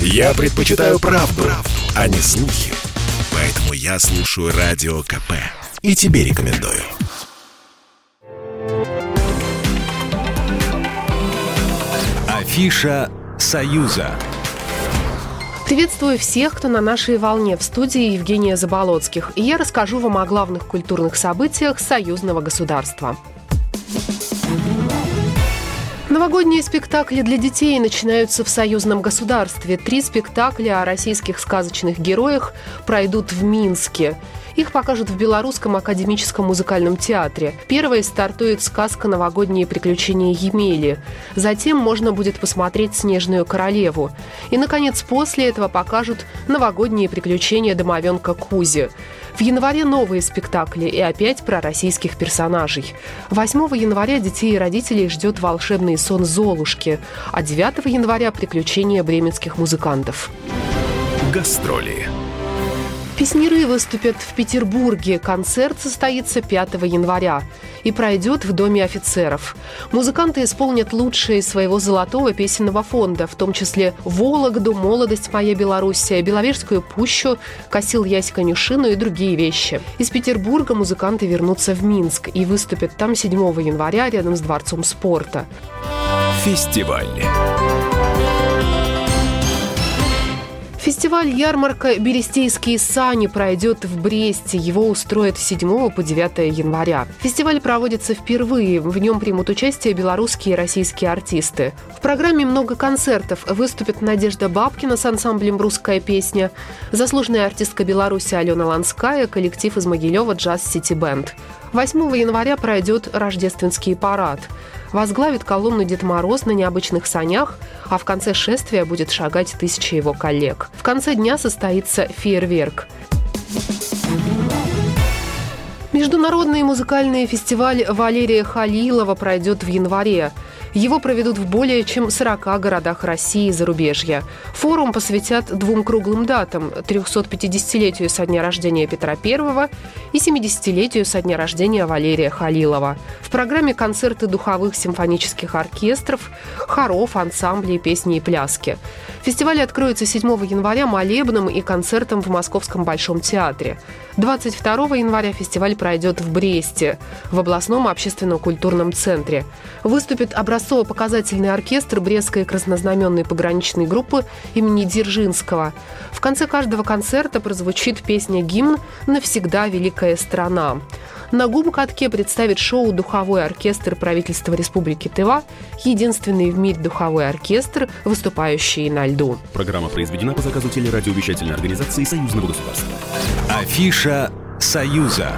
Я предпочитаю правду, правду, а не слухи. Поэтому я слушаю Радио КП. И тебе рекомендую. Афиша «Союза». Приветствую всех, кто на нашей волне в студии Евгения Заболоцких. И я расскажу вам о главных культурных событиях союзного государства. Новогодние спектакли для детей начинаются в союзном государстве. Три спектакля о российских сказочных героях пройдут в Минске. Их покажут в Белорусском академическом музыкальном театре. Первой стартует сказка «Новогодние приключения Емели». Затем можно будет посмотреть «Снежную королеву». И, наконец, после этого покажут «Новогодние приключения домовенка Кузи». В январе новые спектакли и опять про российских персонажей. 8 января детей и родителей ждет волшебный сон Золушки, а 9 января приключения бременских музыкантов. Гастроли. Песниры выступят в Петербурге. Концерт состоится 5 января и пройдет в Доме офицеров. Музыканты исполнят лучшие своего золотого песенного фонда, в том числе «Вологду», «Молодость моя Белоруссия», «Беловежскую пущу», «Косил ясь конюшину» и другие вещи. Из Петербурга музыканты вернутся в Минск и выступят там 7 января рядом с Дворцом спорта. Фестиваль. Фестиваль ярмарка «Берестейские сани» пройдет в Бресте. Его устроят с 7 по 9 января. Фестиваль проводится впервые. В нем примут участие белорусские и российские артисты. В программе много концертов. Выступит Надежда Бабкина с ансамблем «Русская песня», заслуженная артистка Беларуси Алена Ланская, коллектив из Могилева «Джаз Сити Бенд». 8 января пройдет рождественский парад. Возглавит колонну Дед Мороз на необычных санях, а в конце шествия будет шагать тысячи его коллег. В конце дня состоится фейерверк. Международный музыкальный фестиваль Валерия Халилова пройдет в январе. Его проведут в более чем 40 городах России и зарубежья. Форум посвятят двум круглым датам – 350-летию со дня рождения Петра I и 70-летию со дня рождения Валерия Халилова. В программе концерты духовых симфонических оркестров, хоров, ансамблей, песни и пляски. Фестиваль откроется 7 января молебным и концертом в Московском Большом театре. 22 января фестиваль пройдет в Бресте, в областном общественно-культурном центре. Выступит образцово-показательный оркестр Брестской краснознаменной пограничной группы имени Дзержинского. В конце каждого концерта прозвучит песня-гимн «Навсегда великая страна». На гум-катке представит шоу «Духовой оркестр правительства Республики Тыва», единственный в мире духовой оркестр, выступающий на льду. Программа произведена по заказу телерадиовещательной организации Союзного государства. Афиша «Союза».